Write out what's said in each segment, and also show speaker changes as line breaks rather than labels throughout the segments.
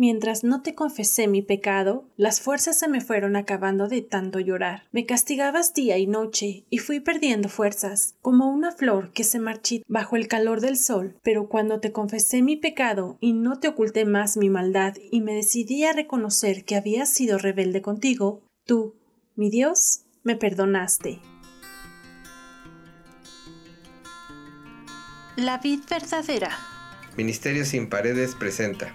Mientras no te confesé mi pecado, las fuerzas se me fueron acabando de tanto llorar. Me castigabas día y noche, y fui perdiendo fuerzas, como una flor que se marchita bajo el calor del sol. Pero cuando te confesé mi pecado y no te oculté más mi maldad y me decidí a reconocer que había sido rebelde contigo, tú, mi Dios, me perdonaste.
La vid verdadera.
Ministerio sin paredes presenta.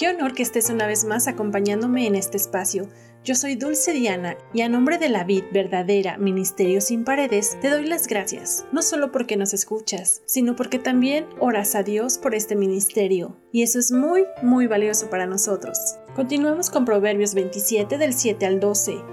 Qué honor que estés una vez más acompañándome en este espacio. Yo soy Dulce Diana y a nombre de la Vid Verdadera Ministerio Sin Paredes te doy las gracias, no solo porque nos escuchas, sino porque también oras a Dios por este ministerio. Y eso es muy, muy valioso para nosotros. Continuamos con Proverbios 27 del 7 al 12.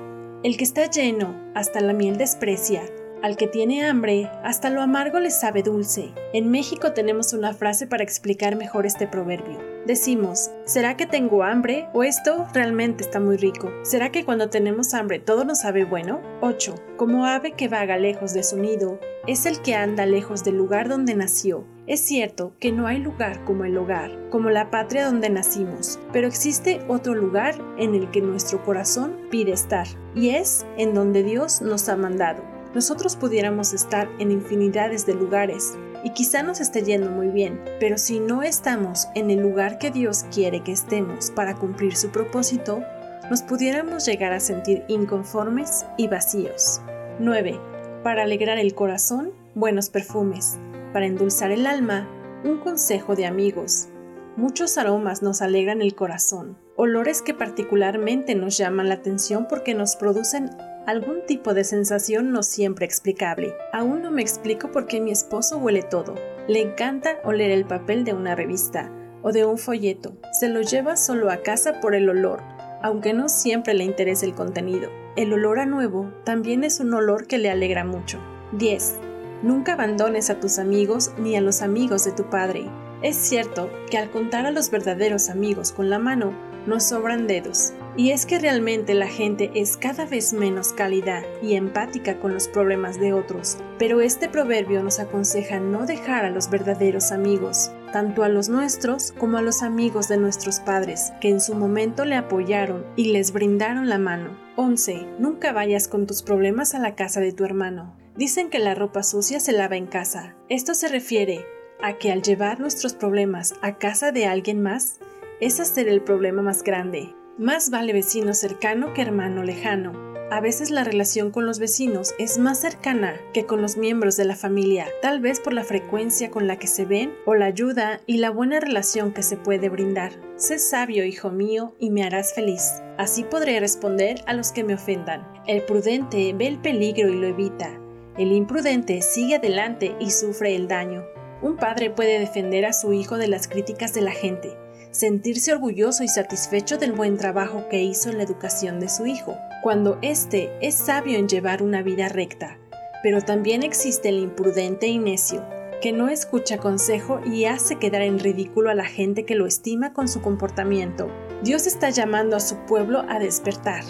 El que está lleno, hasta la miel desprecia. Al que tiene hambre, hasta lo amargo le sabe dulce. En México tenemos una frase para explicar mejor este proverbio. Decimos, ¿será que tengo hambre? ¿O esto realmente está muy rico? ¿Será que cuando tenemos hambre todo nos sabe bueno? 8. Como ave que vaga lejos de su nido, es el que anda lejos del lugar donde nació. Es cierto que no hay lugar como el hogar, como la patria donde nacimos, pero existe otro lugar en el que nuestro corazón pide estar, y es en donde Dios nos ha mandado nosotros pudiéramos estar en infinidades de lugares y quizá nos esté yendo muy bien, pero si no estamos en el lugar que Dios quiere que estemos para cumplir su propósito, nos pudiéramos llegar a sentir inconformes y vacíos. 9. Para alegrar el corazón, buenos perfumes. Para endulzar el alma, un consejo de amigos. Muchos aromas nos alegran el corazón, olores que particularmente nos llaman la atención porque nos producen algún tipo de sensación no siempre explicable. Aún no me explico por qué mi esposo huele todo. Le encanta oler el papel de una revista o de un folleto. Se lo lleva solo a casa por el olor, aunque no siempre le interesa el contenido. El olor a nuevo también es un olor que le alegra mucho. 10. Nunca abandones a tus amigos ni a los amigos de tu padre. Es cierto que al contar a los verdaderos amigos con la mano, nos sobran dedos. Y es que realmente la gente es cada vez menos cálida y empática con los problemas de otros, pero este proverbio nos aconseja no dejar a los verdaderos amigos, tanto a los nuestros como a los amigos de nuestros padres, que en su momento le apoyaron y les brindaron la mano. 11. Nunca vayas con tus problemas a la casa de tu hermano. Dicen que la ropa sucia se lava en casa. Esto se refiere a que al llevar nuestros problemas a casa de alguien más, es hacer el problema más grande más vale vecino cercano que hermano lejano. A veces la relación con los vecinos es más cercana que con los miembros de la familia, tal vez por la frecuencia con la que se ven o la ayuda y la buena relación que se puede brindar. Sé sabio, hijo mío, y me harás feliz. Así podré responder a los que me ofendan. El prudente ve el peligro y lo evita. El imprudente sigue adelante y sufre el daño. Un padre puede defender a su hijo de las críticas de la gente, sentirse orgulloso y satisfecho del buen trabajo que hizo en la educación de su hijo, cuando éste es sabio en llevar una vida recta. Pero también existe el imprudente y necio, que no escucha consejo y hace quedar en ridículo a la gente que lo estima con su comportamiento. Dios está llamando a su pueblo a despertar,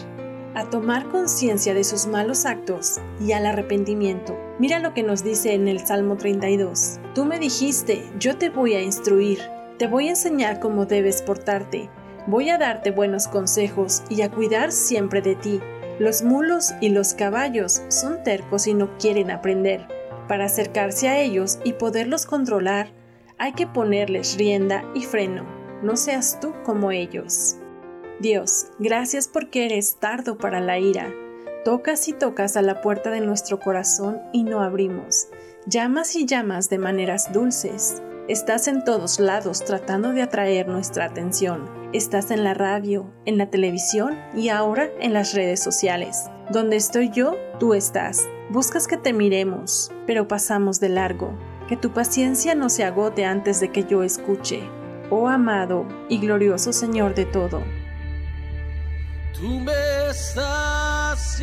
a tomar conciencia de sus malos actos y al arrepentimiento. Mira lo que nos dice en el Salmo 32. Tú me dijiste, yo te voy a instruir, te voy a enseñar cómo debes portarte. Voy a darte buenos consejos y a cuidar siempre de ti. Los mulos y los caballos son tercos y no quieren aprender. Para acercarse a ellos y poderlos controlar, hay que ponerles rienda y freno. No seas tú como ellos. Dios, gracias porque eres tardo para la ira. Tocas y tocas a la puerta de nuestro corazón y no abrimos. Llamas y llamas de maneras dulces. Estás en todos lados tratando de atraer nuestra atención. Estás en la radio, en la televisión y ahora en las redes sociales. Donde estoy yo, tú estás. Buscas que te miremos, pero pasamos de largo. Que tu paciencia no se agote antes de que yo escuche. Oh amado y glorioso Señor de todo.
Tú me estás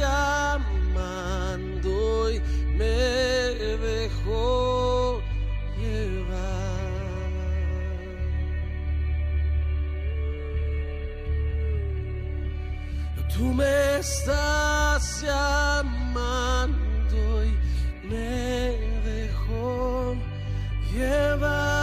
Tú me estás llamando y me dejó llevar.